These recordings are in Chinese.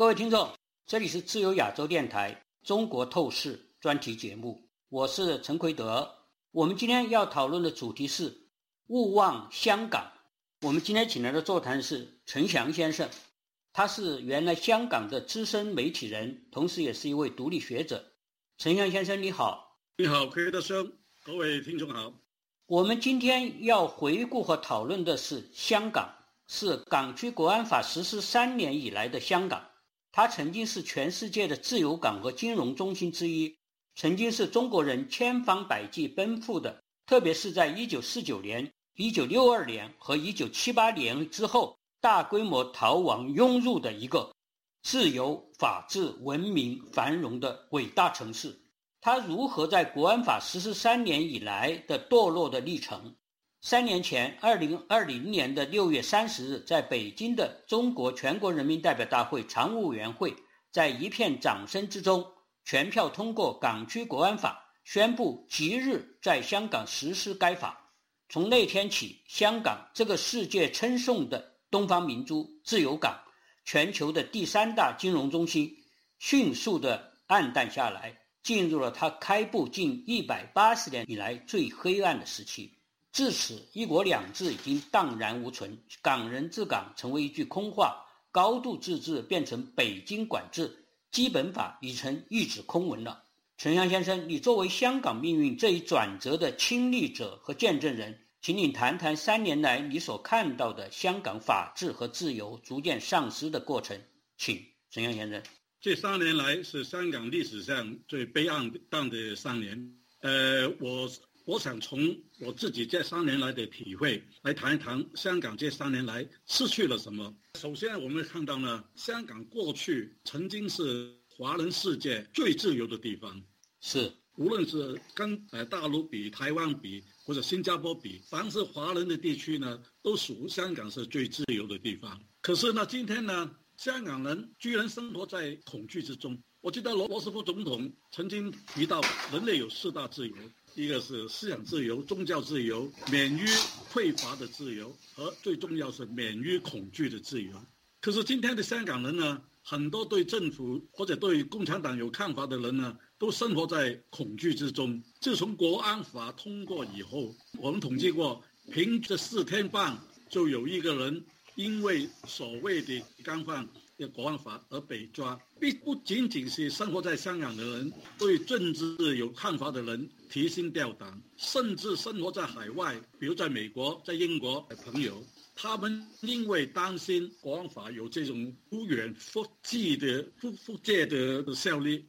各位听众，这里是自由亚洲电台《中国透视》专题节目，我是陈奎德。我们今天要讨论的主题是勿忘香港。我们今天请来的座谈是陈翔先生，他是原来香港的资深媒体人，同时也是一位独立学者。陈翔先生，你好！你好，奎德兄，各位听众好。我们今天要回顾和讨论的是香港，是港区国安法实施三年以来的香港。它曾经是全世界的自由港和金融中心之一，曾经是中国人千方百计奔赴的，特别是在1949年、1962年和1978年之后，大规模逃亡涌入的一个自由、法治、文明、繁荣的伟大城市。它如何在国安法实施三年以来的堕落的历程？三年前，二零二零年的六月三十日，在北京的中国全国人民代表大会常务委员会，在一片掌声之中，全票通过《港区国安法》，宣布即日在香港实施该法。从那天起，香港这个世界称颂的东方明珠、自由港、全球的第三大金融中心，迅速的暗淡下来，进入了它开埠近一百八十年以来最黑暗的时期。至此，“一国两制”已经荡然无存，“港人治港”成为一句空话，“高度自治”变成北京管制，“基本法”已成一纸空文了。陈翔先生，你作为香港命运这一转折的亲历者和见证人，请你谈谈三年来你所看到的香港法治和自由逐渐丧失的过程。请陈翔先生。这三年来是香港历史上最悲哀的三年。呃，我。我想从我自己这三年来的体会来谈一谈香港这三年来失去了什么。首先，我们看到呢，香港过去曾经是华人世界最自由的地方，是无论是跟呃大陆比、台湾比或者新加坡比，凡是华人的地区呢，都属香港是最自由的地方。可是呢，今天呢，香港人居然生活在恐惧之中。我记得罗罗斯福总统曾经提到，人类有四大自由。一个是思想自由、宗教自由、免于匮乏的自由，和最重要是免于恐惧的自由。可是今天的香港人呢，很多对政府或者对共产党有看法的人呢，都生活在恐惧之中。自从国安法通过以后，我们统计过，凭这四天半就有一个人因为所谓的干犯。国安法而被抓，并不仅仅是生活在香港的人，对政治有看法的人提心吊胆，甚至生活在海外，比如在美国、在英国的朋友，他们因为担心国安法有这种不远不近的不不借的效力，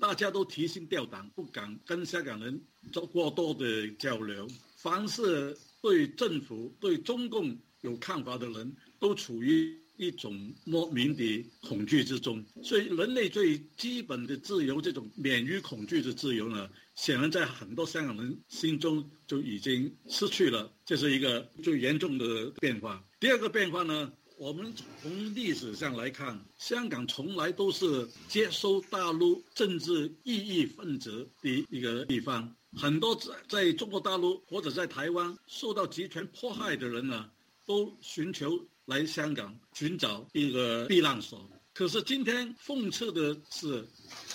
大家都提心吊胆，不敢跟香港人做过多的交流。凡是对政府、对中共有看法的人，都处于。一种莫名的恐惧之中，所以人类最基本的自由，这种免于恐惧的自由呢，显然在很多香港人心中就已经失去了，这是一个最严重的变化。第二个变化呢，我们从历史上来看，香港从来都是接收大陆政治异议分子的一个地方，很多在在中国大陆或者在台湾受到集权迫害的人呢，都寻求。来香港寻找一个避难所，可是今天讽刺的是，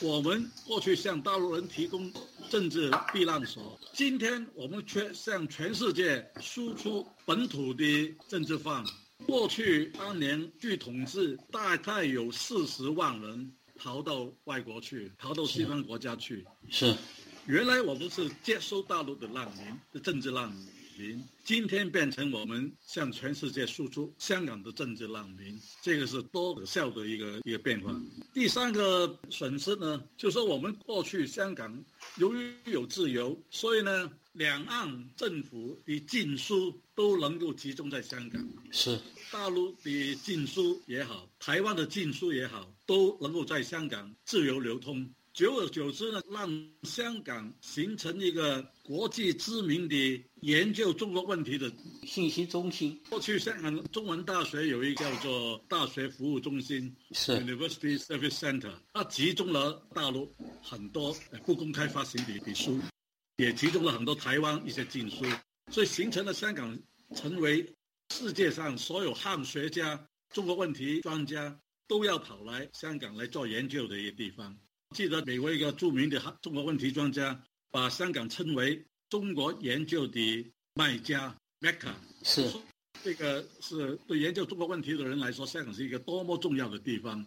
我们过去向大陆人提供政治避难所，今天我们却向全世界输出本土的政治犯。过去当年据统计，大概有四十万人逃到外国去，逃到西方国家去。是，原来我们是接收大陆的难民，的政治难民。今天变成我们向全世界输出香港的政治难民，这个是多可笑的一个一个变化。第三个损失呢，就是说我们过去香港由于有自由，所以呢，两岸政府的禁书都能够集中在香港。是大陆的禁书也好，台湾的禁书也好，都能够在香港自由流通。久而久之呢，让香港形成一个国际知名的研究中国问题的信息中心。过去香港中文大学有一个叫做大学服务中心，是 University Service Center，它集中了大陆很多不公开发行的的书，也集中了很多台湾一些禁书，所以形成了香港成为世界上所有汉学家、中国问题专家。都要跑来香港来做研究的一个地方。记得美国一个著名的中国问题专家把香港称为中国研究的卖家 （Mecca）。是，这个是对研究中国问题的人来说，香港是一个多么重要的地方。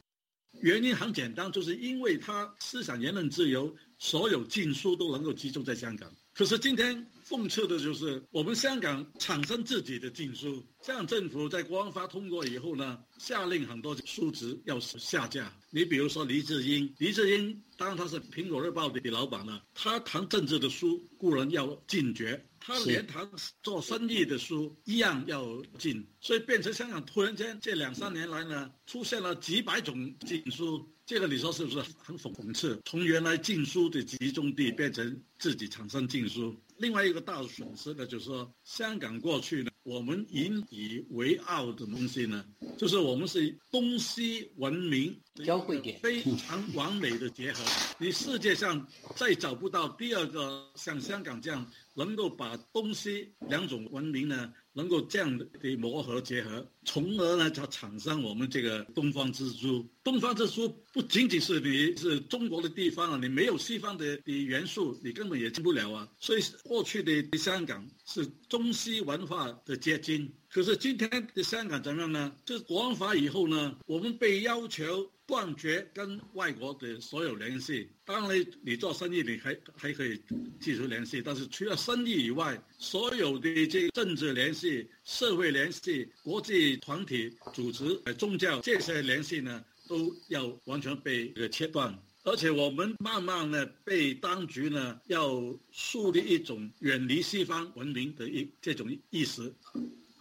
原因很简单，就是因为他思想言论自由，所有禁书都能够集中在香港。可是今天讽刺的就是，我们香港产生自己的禁书，香港政府在国安法通过以后呢，下令很多书籍要下架。你比如说黎智英，黎智英当然他是苹果日报的老板了，他谈政治的书固然要禁绝，他连谈做生意的书一样要禁，所以变成香港突然间这两三年来呢，出现了几百种禁书。这个你说是不是很讽讽刺？从原来禁书的集中地变成自己产生禁书。另外一个大损失呢，就是说香港过去呢，我们引以为傲的东西呢，就是我们是东西文明交汇点，非常完美的结合。你世界上再找不到第二个像香港这样能够把东西两种文明呢。能够这样的磨合结合，从而呢，它产生我们这个东方之珠。东方之珠不仅仅是你是中国的地方啊，你没有西方的的元素，你根本也进不了啊。所以过去的香港是中西文化的结晶，可是今天的香港怎么样呢？就是国安法以后呢，我们被要求。断绝跟外国的所有联系。当然，你做生意你还还可以继续联系，但是除了生意以外，所有的这政治联系、社会联系、国际团体组织、宗教这些联系呢，都要完全被这个切断。而且我们慢慢的被当局呢要树立一种远离西方文明的一这种意识。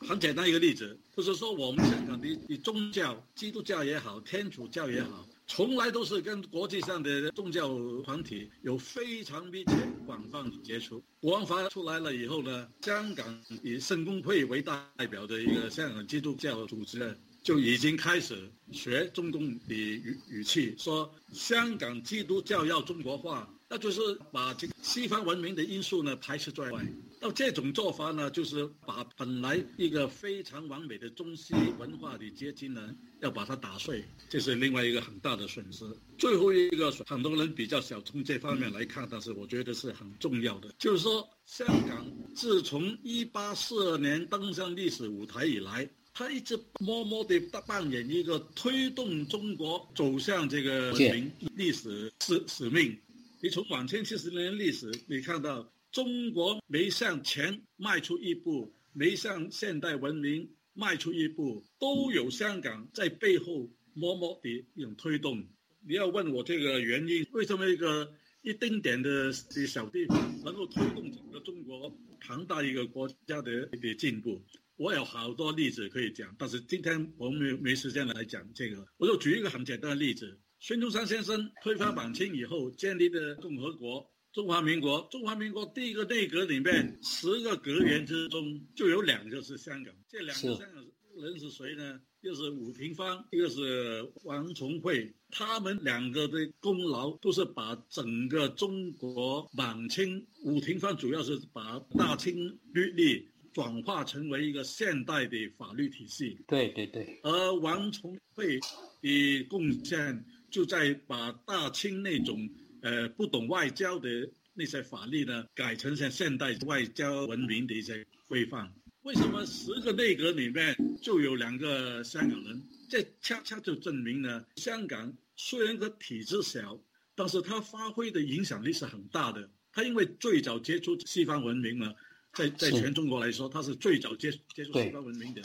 很简单一个例子，就是说我们香港的的宗教，基督教也好，天主教也好，从来都是跟国际上的宗教团体有非常密切、广泛的接触。国安法出来了以后呢，香港以圣公会为代表的一个香港基督教组织呢，就已经开始学中共的语语气，说香港基督教要中国化。那就是把这个西方文明的因素呢排斥在外。那这种做法呢，就是把本来一个非常完美的中西文化的结晶呢，要把它打碎，这是另外一个很大的损失。最后一个，很多人比较小从这方面来看，但是我觉得是很重要的，就是说，香港自从一八四二年登上历史舞台以来，他一直默默地扮演一个推动中国走向这个文明历史使使命。你从两千七十年历史，你看到中国每向前迈出一步，每向现代文明迈出一步，都有香港在背后默默的一种推动。你要问我这个原因，为什么一个一丁点的小地方能够推动整个中国庞大一个国家的的进步？我有好多例子可以讲，但是今天我们没没时间来讲这个，我就举一个很简单的例子。孙中山先生推翻满清以后建立的共和国中华民国，中华民国第一个内阁里面十个阁员之中就有两个是香港，这两个香港人是谁呢？一个是伍廷芳，一个是王崇惠，他们两个的功劳都是把整个中国满清，伍廷芳主要是把大清律例转化成为一个现代的法律体系，对对对，而王崇惠的贡献。就在把大清那种呃不懂外交的那些法律呢，改成像现代外交文明的一些规范。为什么十个内阁里面就有两个香港人？这恰恰就证明呢，香港虽然个体制小，但是它发挥的影响力是很大的。它因为最早接触西方文明嘛，在在全中国来说，它是最早接接触西方文明的。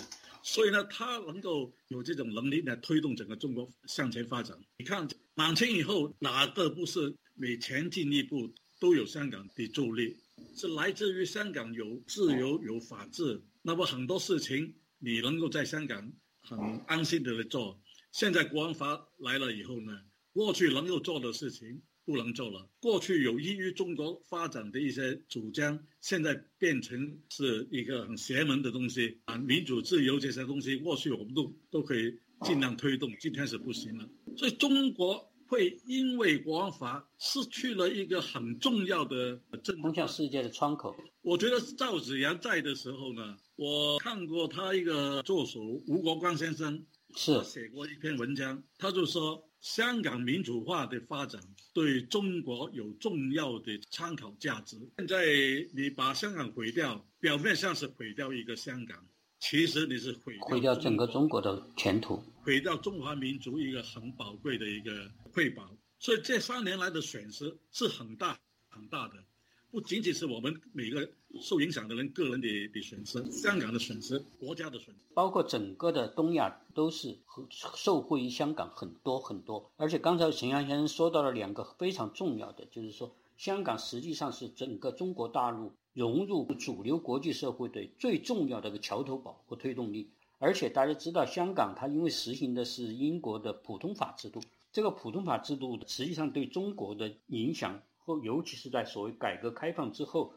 所以呢，他能够有这种能力来推动整个中国向前发展。你看，满清以后哪个不是每前进一步都有香港的助力？是来自于香港有自由、有法治。那么很多事情你能够在香港很安心的来做。现在国安法来了以后呢，过去能够做的事情。不能做了。过去有益于中国发展的一些主张，现在变成是一个很邪门的东西啊！民主自由这些东西，过去我们都都可以尽量推动，今天是不行了。所以中国会因为国安法失去了一个很重要的政通向世界的窗口。我觉得赵子阳在的时候呢，我看过他一个助手吴国光先生是写过一篇文章，他就说香港民主化的发展对中国有重要的参考价值。现在你把香港毁掉，表面上是毁掉一个香港，其实你是毁毁掉整个中国的前途，毁掉中华民族一个很宝贵的一个瑰宝。所以这三年来的损失是很大很大的，不仅仅是我们每个受影响的人个人的的损失，香港的损失，国家的损失，包括整个的东亚都是受惠于香港很多很多。而且刚才陈阳先生说到了两个非常重要的，就是说香港实际上是整个中国大陆融入主流国际社会的最重要的一个桥头堡和推动力。而且大家知道，香港它因为实行的是英国的普通法制度。这个普通法制度实际上对中国的影响，尤其是在所谓改革开放之后，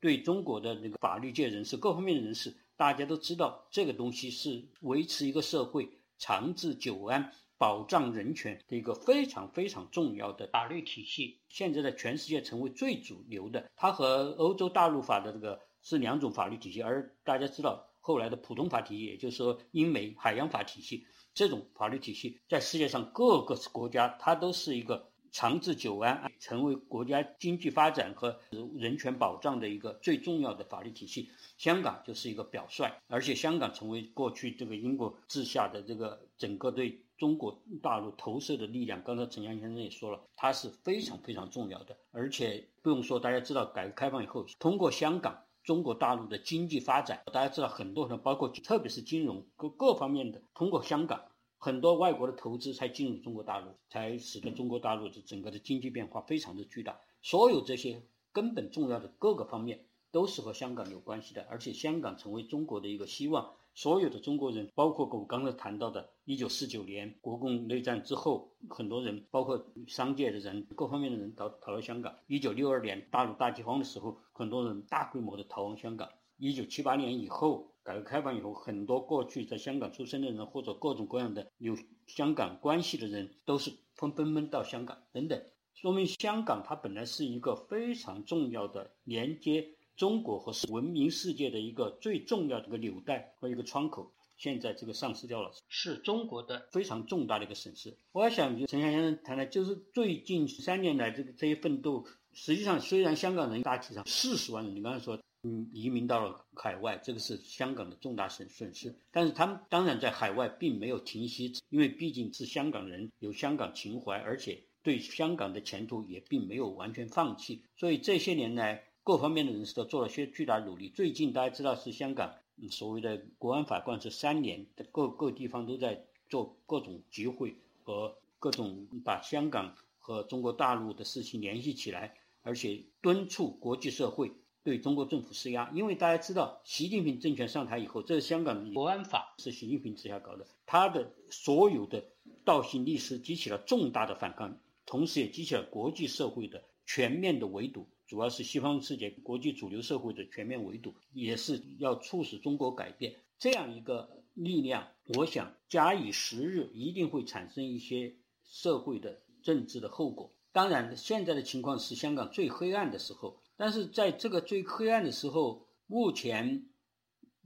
对中国的那个法律界人士、各方面的人士，大家都知道，这个东西是维持一个社会长治久安、保障人权的一个非常非常重要的法律体系。现在在全世界成为最主流的，它和欧洲大陆法的这个是两种法律体系。而大家知道，后来的普通法体系，也就是说英美海洋法体系。这种法律体系在世界上各个国家，它都是一个长治久安、成为国家经济发展和人权保障的一个最重要的法律体系。香港就是一个表率，而且香港成为过去这个英国治下的这个整个对中国大陆投射的力量。刚才陈阳先生也说了，它是非常非常重要的。而且不用说，大家知道，改革开放以后，通过香港。中国大陆的经济发展，大家知道，很多人包括特别是金融各各方面的，通过香港，很多外国的投资才进入中国大陆，才使得中国大陆的整个的经济变化非常的巨大。所有这些根本重要的各个方面，都是和香港有关系的，而且香港成为中国的一个希望。所有的中国人，包括我刚才谈到的，一九四九年国共内战之后，很多人，包括商界的人，各方面的人逃逃到香港。一九六二年大陆大饥荒的时候，很多人大规模的逃往香港。一九七八年以后，改革开放以后，很多过去在香港出生的人，或者各种各样的有香港关系的人，都是纷纷纷到香港等等，说明香港它本来是一个非常重要的连接。中国和文明世界的一个最重要的一个纽带和一个窗口，现在这个丧失掉了，是中国的非常重大的一个损失。我想，陈先生谈的，就是最近三年来这个这些奋斗，实际上虽然香港人大体上四十万人，你刚才说，嗯，移民到了海外，这个是香港的重大损损失，但是他们当然在海外并没有停息，因为毕竟是香港人，有香港情怀，而且对香港的前途也并没有完全放弃，所以这些年来。各方面的人士都做了些巨大努力。最近大家知道是香港所谓的国安法贯彻三年，各各地方都在做各种集会和各种把香港和中国大陆的事情联系起来，而且敦促国际社会对中国政府施压。因为大家知道，习近平政权上台以后，这是香港国安法是习近平之下搞的，他的所有的倒行逆施激起了重大的反抗，同时也激起了国际社会的全面的围堵。主要是西方世界、国际主流社会的全面围堵，也是要促使中国改变这样一个力量。我想，假以时日，一定会产生一些社会的、政治的后果。当然，现在的情况是香港最黑暗的时候，但是在这个最黑暗的时候，目前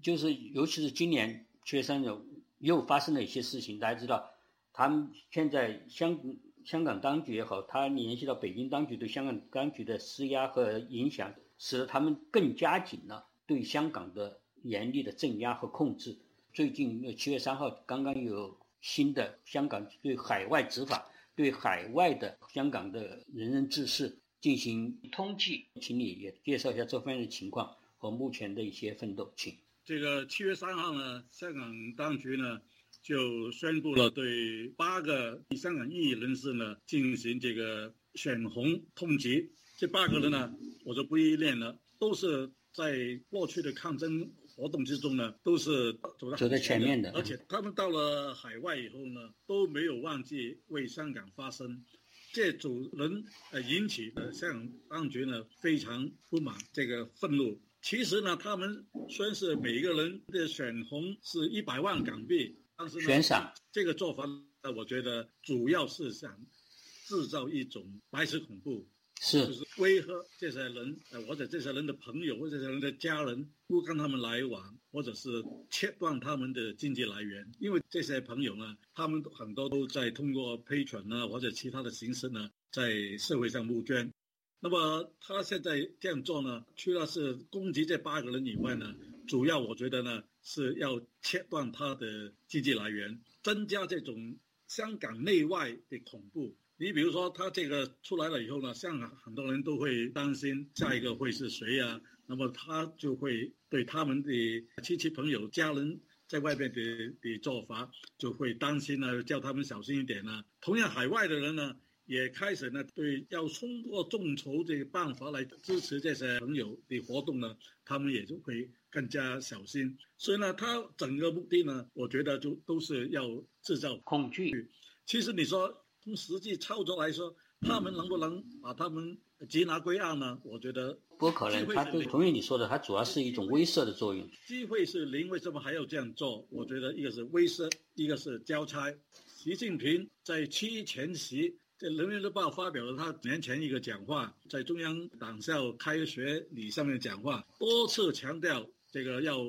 就是尤其是今年七月三日又发生了一些事情。大家知道，他们现在香。香港当局也好，他联系到北京当局对香港当局的施压和影响，使得他们更加紧了对香港的严厉的镇压和控制。最近七月三号刚刚有新的香港对海外执法，对海外的香港的人人志士进行通缉，请你也介绍一下这方面的情况和目前的一些奋斗，请。这个七月三号呢，香港当局呢。就宣布了对八个香港异议人士呢进行这个选红通缉。这八个人呢，我就不一念了，都是在过去的抗争活动之中呢，都是走在走在前面的。而且他们到了海外以后呢，都没有忘记为香港发声。这主人呃引起的香港当局呢非常不满，这个愤怒。其实呢，他们虽然是每个人的选红是一百万港币。但是悬赏这个做法，呃，我觉得主要是想制造一种白色恐怖，是就是威吓这些人，呃，或者这些人的朋友或者这些人的家人，不跟他们来往，或者是切断他们的经济来源。因为这些朋友呢，他们很多都在通过陪权呢或者其他的形式呢，在社会上募捐。那么他现在这样做呢，除了是攻击这八个人以外呢，主要我觉得呢是要切断他的经济来源，增加这种香港内外的恐怖。你比如说，他这个出来了以后呢，香港很多人都会担心下一个会是谁呀？那么他就会对他们的亲戚朋友、家人在外边的的做法就会担心呢，叫他们小心一点呢。同样，海外的人呢。也开始呢，对要通过众筹这个办法来支持这些朋友的活动呢，他们也就会更加小心。所以呢，他整个目的呢，我觉得就都是要制造恐惧。其实你说从实际操作来说，他们能不能把他们缉拿归案呢？我觉得不可能。他同意你说的，它主要是一种威慑的作用。机会是零，为什么还要这样做？我觉得一个是威慑，一个是交差。习近平在七一前夕。在《人民日报》发表了他年前一个讲话，在中央党校开学礼上面讲话，多次强调这个要，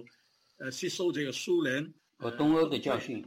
呃，吸收这个苏联和东欧的教训，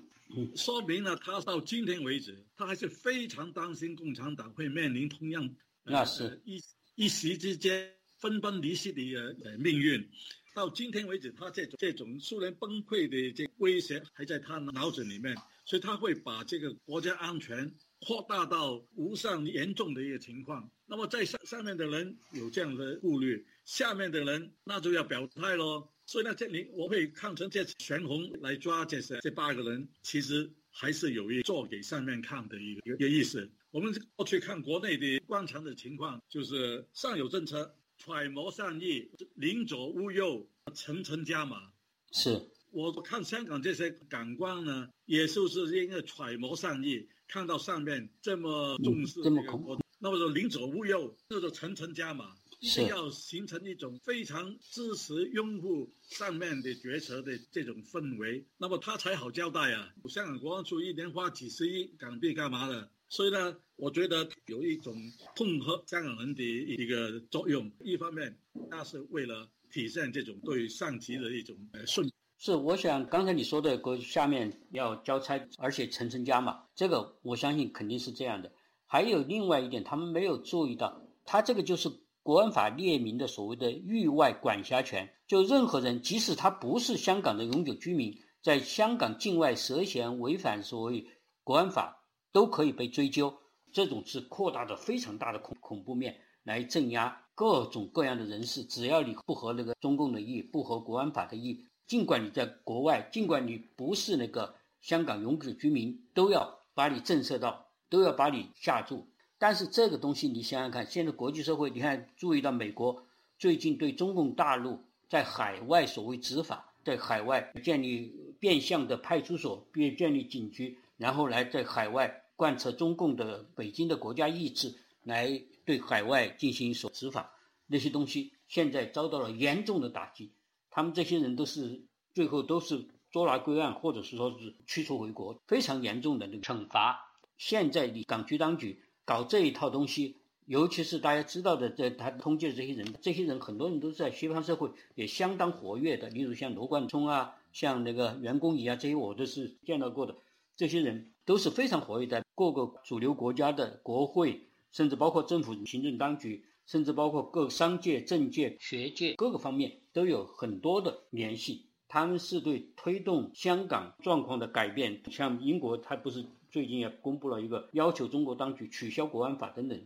说明了他到今天为止，他还是非常担心共产党会面临同样，那是一一时之间分崩离析的一个命运。到今天为止，他这种这种苏联崩溃的这威胁还在他脑子里面，所以他会把这个国家安全。扩大到无上严重的一个情况，那么在上上面的人有这样的顾虑，下面的人那就要表态喽。所以呢，这里我会看成这悬红来抓这些这八个人，其实还是有一做给上面看的一个一个意思。我们过去看国内的官场的情况，就是上有政策，揣摩善意，宁左勿右，层层加码。是我看香港这些港官呢，也就是因为揣摩善意。看到上面这么重视这个，那么说宁左勿右，这就层层加码，一定要形成一种非常支持拥护上面的决策的这种氛围，那么他才好交代啊。香港国安处一年花几十亿港币干嘛的？所以呢，我觉得有一种痛恨香港人的一个作用。一方面，那是为了体现这种对上级的一种呃顺。是，我想刚才你说的，国下面要交差，而且层层加码，这个我相信肯定是这样的。还有另外一点，他们没有注意到，他这个就是国安法列明的所谓的域外管辖权，就任何人，即使他不是香港的永久居民，在香港境外涉嫌违反所谓国安法，都可以被追究。这种是扩大的非常大的恐恐怖面，来镇压各种各样的人士，只要你不合那个中共的意，不合国安法的意。尽管你在国外，尽管你不是那个香港永久居民，都要把你震慑到，都要把你吓住。但是这个东西，你想想看，现在国际社会，你看注意到美国最近对中共大陆在海外所谓执法，在海外建立变相的派出所，并建立警局，然后来在海外贯彻中共的北京的国家意志，来对海外进行所执法，那些东西现在遭到了严重的打击。他们这些人都是最后都是捉拿归案，或者是说是驱逐回国，非常严重的那个惩罚。现在你港区当局搞这一套东西，尤其是大家知道的，这他通缉的这些人，这些人很多人都是在西方社会也相当活跃的，例如像罗贯聪啊，像那个袁公仪啊，这些我都是见到过的。这些人都是非常活跃在各个主流国家的国会，甚至包括政府行政当局。甚至包括各商界、政界、学界各个方面都有很多的联系。他们是对推动香港状况的改变，像英国，它不是最近也公布了一个要求中国当局取消国安法等等，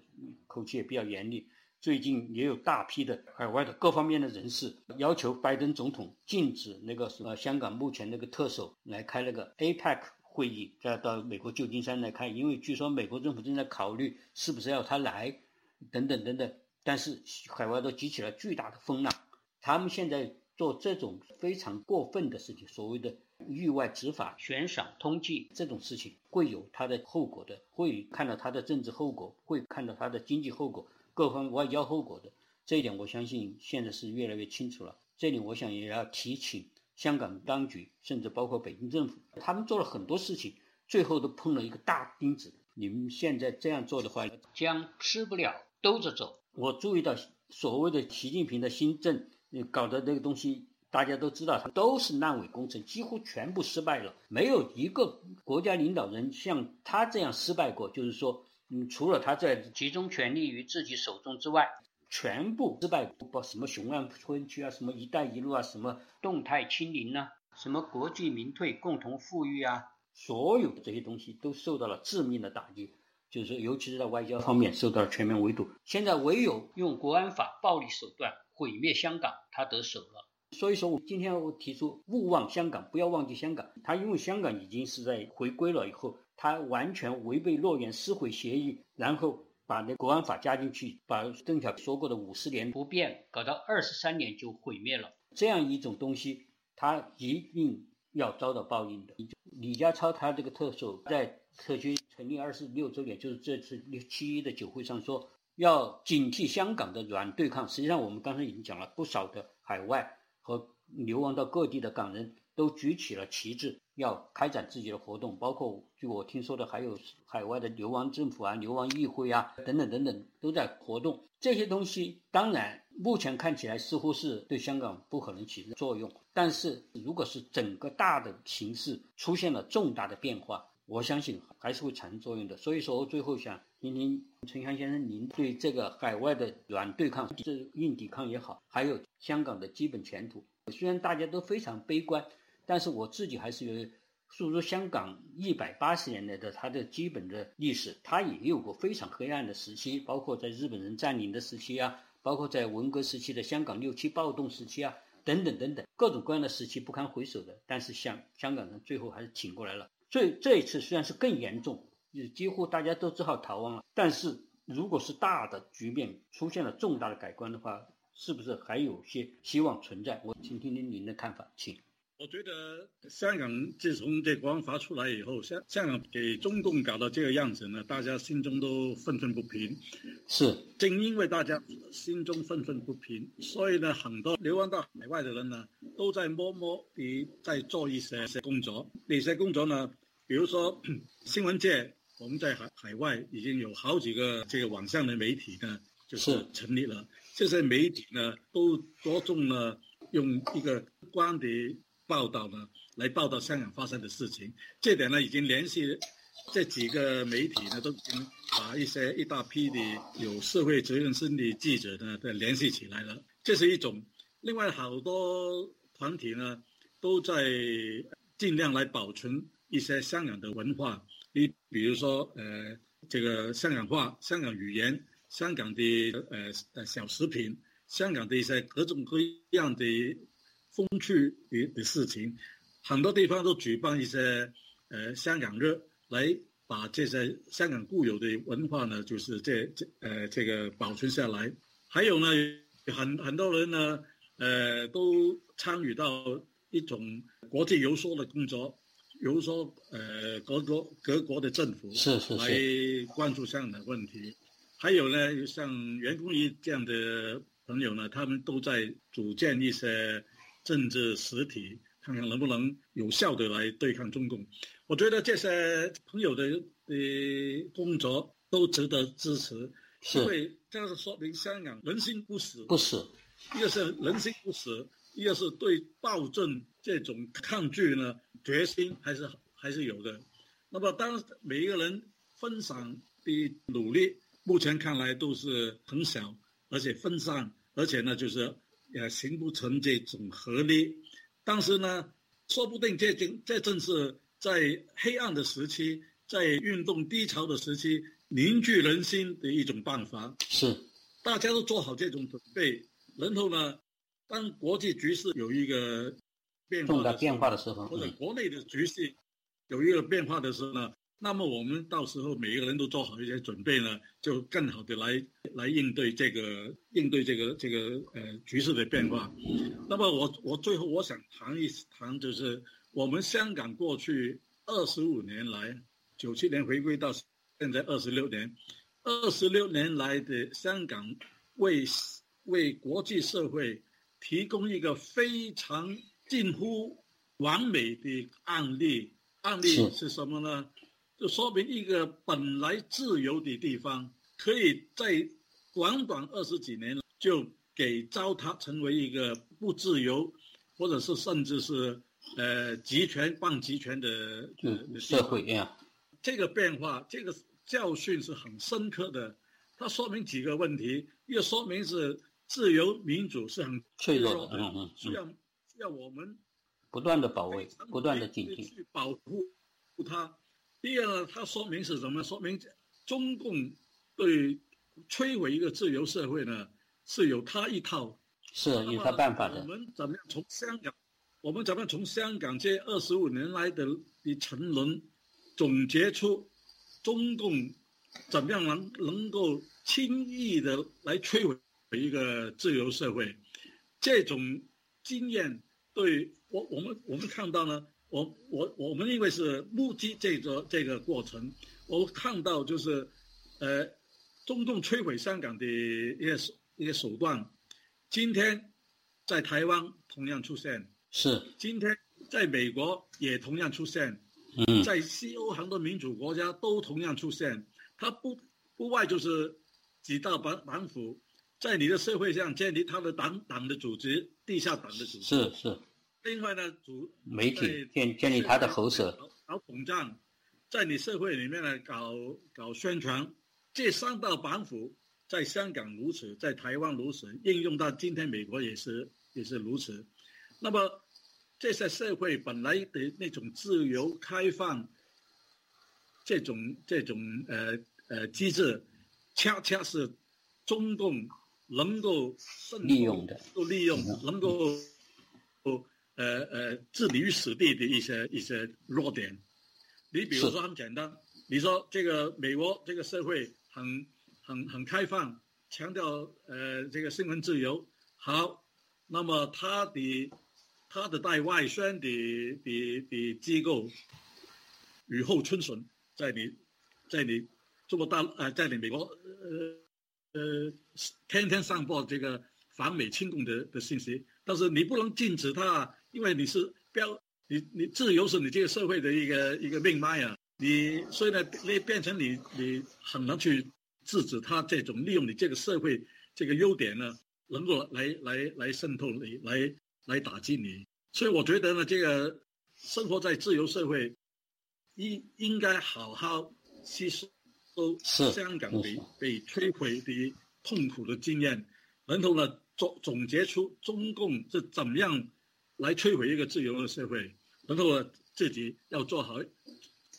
口气也比较严厉。最近也有大批的海外的各方面的人士要求拜登总统禁止那个什么香港目前那个特首来开那个 APEC 会议，再到美国旧金山来开，因为据说美国政府正在考虑是不是要他来，等等等等。但是海外都激起了巨大的风浪，他们现在做这种非常过分的事情，所谓的域外执法、悬赏、通缉这种事情，会有它的后果的，会看到它的政治后果，会看到它的经济后果，各方外交后果的。这一点我相信现在是越来越清楚了。这里我想也要提醒香港当局，甚至包括北京政府，他们做了很多事情，最后都碰了一个大钉子。你们现在这样做的话，将吃不了兜着走。我注意到所谓的习近平的新政搞的那个东西，大家都知道，它都是烂尾工程，几乎全部失败了，没有一个国家领导人像他这样失败过。就是说，嗯，除了他在集中权力于自己手中之外，全部失败。不什么雄安分区啊，什么“一带一路”啊，什么动态清零啊，什么国进民退、共同富裕啊，所有这些东西都受到了致命的打击。就是说，尤其是在外交方面受到了全面围堵。现在唯有用国安法暴力手段毁灭香港，他得手了。所以说，我今天我提出勿忘香港，不要忘记香港。他因为香港已经是在回归了以后，他完全违背诺言，撕毁协议，然后把那国安法加进去，把邓小平说过的五十年不变搞到二十三年就毁灭了。这样一种东西，他一定要遭到报应的。李家超他这个特首在特区。成立二十六周年，就是这次七一的酒会上说，要警惕香港的软对抗。实际上，我们刚才已经讲了不少的海外和流亡到各地的港人都举起了旗帜，要开展自己的活动。包括据我听说的，还有海外的流亡政府啊、流亡议会啊等等等等都在活动。这些东西当然目前看起来似乎是对香港不可能起作用，但是如果是整个大的形势出现了重大的变化。我相信还是会产生作用的，所以说我最后想听听陈翔先生，您对这个海外的软对抗，是硬抵抗也好，还有香港的基本前途，虽然大家都非常悲观，但是我自己还是有诉说香港一百八十年来的它的基本的历史，它也有过非常黑暗的时期，包括在日本人占领的时期啊，包括在文革时期的香港六七暴动时期啊，等等等等，各种各样的时期不堪回首的，但是香香港人最后还是挺过来了。这这一次虽然是更严重，也几乎大家都只好逃亡了。但是，如果是大的局面出现了重大的改观的话，是不是还有些希望存在？我请听听您的看法，请。我觉得香港自从这国安法出来以后，香香港给中共搞到这个样子呢，大家心中都愤愤不平。是，正因为大家心中愤愤不平，所以呢，很多流亡到海外的人呢，都在默默地在做一些些工作。哪些工作呢？比如说，新闻界，我们在海海外已经有好几个这个网上的媒体呢，就是成立了。这些媒体呢，都着重了用一个观的报道呢，来报道香港发生的事情。这点呢，已经联系这几个媒体呢，都已经把一些一大批的有社会责任心的记者呢，都联系起来了。这是一种。另外，好多团体呢，都在尽量来保存。一些香港的文化，你比如说，呃，这个香港话、香港语言、香港的呃呃小食品、香港的一些各种各样的风趣的的事情，很多地方都举办一些呃香港日，来把这些香港固有的文化呢，就是这这呃这个保存下来。还有呢，很很多人呢，呃，都参与到一种国际游说的工作。比如说，呃，各国各国的政府是是来关注香港的问题，还有呢，像袁公仪这样的朋友呢，他们都在组建一些政治实体，看看能不能有效的来对抗中共。我觉得这些朋友的呃工作都值得支持，因为这样是说明香港人心不死，不死，一个是人心不死，一个是对暴政这种抗拒呢。决心还是还是有的，那么当每一个人分散的努力，目前看来都是很小，而且分散，而且呢，就是也形不成这种合力。但是呢，说不定这正这正是在黑暗的时期，在运动低潮的时期，凝聚人心的一种办法。是，大家都做好这种准备，然后呢，当国际局势有一个。重大变化的时候，或者国内的局势有一个变化的时候呢，那么我们到时候每一个人都做好一些准备呢，就更好的来来应对这个应对这个这个呃局势的变化。那么我我最后我想谈一谈，就是我们香港过去二十五年来，九七年回归到现在二十六年，二十六年来的香港为为国际社会提供一个非常。近乎完美的案例，案例是什么呢？就说明一个本来自由的地方，可以在短短二十几年就给糟蹋成为一个不自由，或者是甚至是呃集权、半集权的社会呀。这个变化，这个教训是很深刻的。它说明几个问题，一个说明是自由民主是很脆弱的，嗯嗯，需要我们不断的保卫、不断的警惕、去保护它。第二呢，它说明是什么？说明中共对摧毁一个自由社会呢是有他一套，是有他办法的。我们怎么样从香港？我们怎么样从香港这二十五年来的的沉沦，总结出中共怎么样能能够轻易的来摧毁一个自由社会？这种经验对我我们我们看到呢。我我我们因为是目击这个这个过程，我看到就是，呃，中共摧毁香港的一些一些手段，今天在台湾同样出现，是。今天在美国也同样出现，嗯，在西欧很多民主国家都同样出现，它不不外就是几大板板斧，在你的社会上建立他的党党的组织，地下党的组织，是是。另外呢，主媒体建建立他的喉舌，搞统战，在你社会里面呢搞搞宣传，这三道板斧在香港如此，在台湾如此，应用到今天美国也是也是如此。那么这些社会本来的那种自由开放，这种这种呃呃机制，恰恰是中共能够利用的，够利用，能够。呃呃，置你于死地的一些一些弱点，你比如说很简单，你说这个美国这个社会很很很开放，强调呃这个新闻自由，好，那么他的他的带外宣的的的机构雨后春笋，在你在你中国大呃在你美国呃呃天天上报这个反美亲共的的信息，但是你不能禁止他。因为你是标，你你自由是你这个社会的一个一个命脉啊，你所以呢，你变成你你很难去制止他这种利用你这个社会这个优点呢，能够来来来渗透你，来来打击你。所以我觉得呢，这个生活在自由社会，应应该好好吸收香港被被摧毁的痛苦的经验，然后呢总总结出中共是怎么样。来摧毁一个自由的社会，然后自己要做好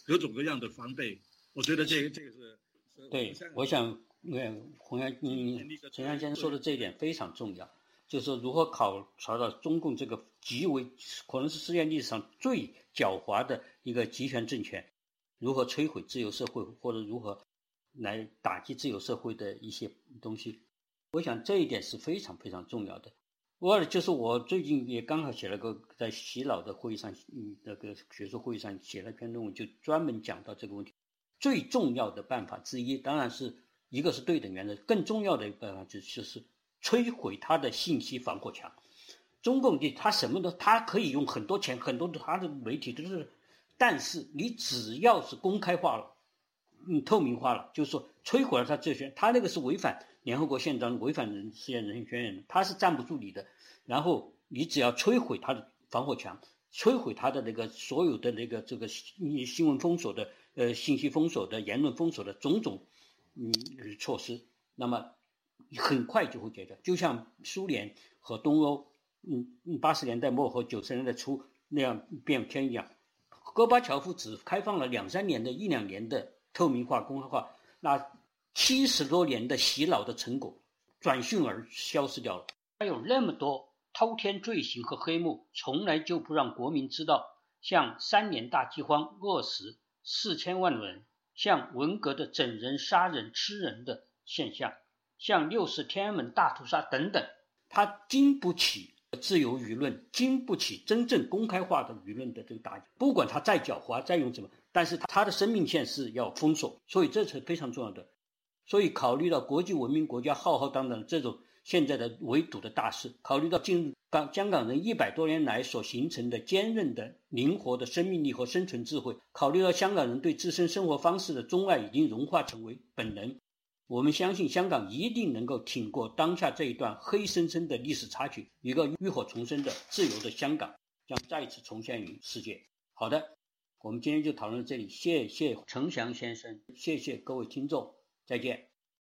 各种各样的防备。我觉得这个这个是对。我想，嗯洪阳嗯陈阳先生说的这一点非常重要，就是如何考察到中共这个极为可能是世界历史上最狡猾的一个集权政权，如何摧毁自由社会，或者如何来打击自由社会的一些东西。我想这一点是非常非常重要的。我就是我最近也刚好写了个在洗脑的会议上，嗯，那个学术会议上写了篇论文，就专门讲到这个问题。最重要的办法之一，当然是一个是对等原则，更重要的一个办法就就是摧毁他的信息防火墙。中共的他什么都，他可以用很多钱，很多他的媒体都是，但是你只要是公开化了，嗯，透明化了，就是说摧毁了他这些，他那个是违反。联合国宪章违反人世界人权宣言，他是站不住你的。然后你只要摧毁他的防火墙，摧毁他的那个所有的那个这个新新闻封锁的呃信息封锁的言论封锁的种种嗯措施，那么很快就会解决。就像苏联和东欧嗯八十年代末和九十年代初那样变天一样，戈巴乔夫只开放了两三年的一两年的透明化公开化，那。七十多年的洗脑的成果，转瞬而消失掉了。他有那么多滔天罪行和黑幕，从来就不让国民知道。像三年大饥荒，饿死四千万人；像文革的整人、杀人、吃人的现象；像六四天安门大屠杀等等，他经不起自由舆论，经不起真正公开化的舆论的这个打击。不管他再狡猾，再用什么，但是他的生命线是要封锁，所以这是非常重要的。所以，考虑到国际文明国家浩浩荡荡这种现在的围堵的大势，考虑到进入港香港人一百多年来所形成的坚韧的、灵活的生命力和生存智慧，考虑到香港人对自身生活方式的钟爱已经融化成为本能，我们相信香港一定能够挺过当下这一段黑森森的历史插曲，一个浴火重生的自由的香港将再次重现于世界。好的，我们今天就讨论到这里，谢谢程翔先生，谢谢各位听众，再见。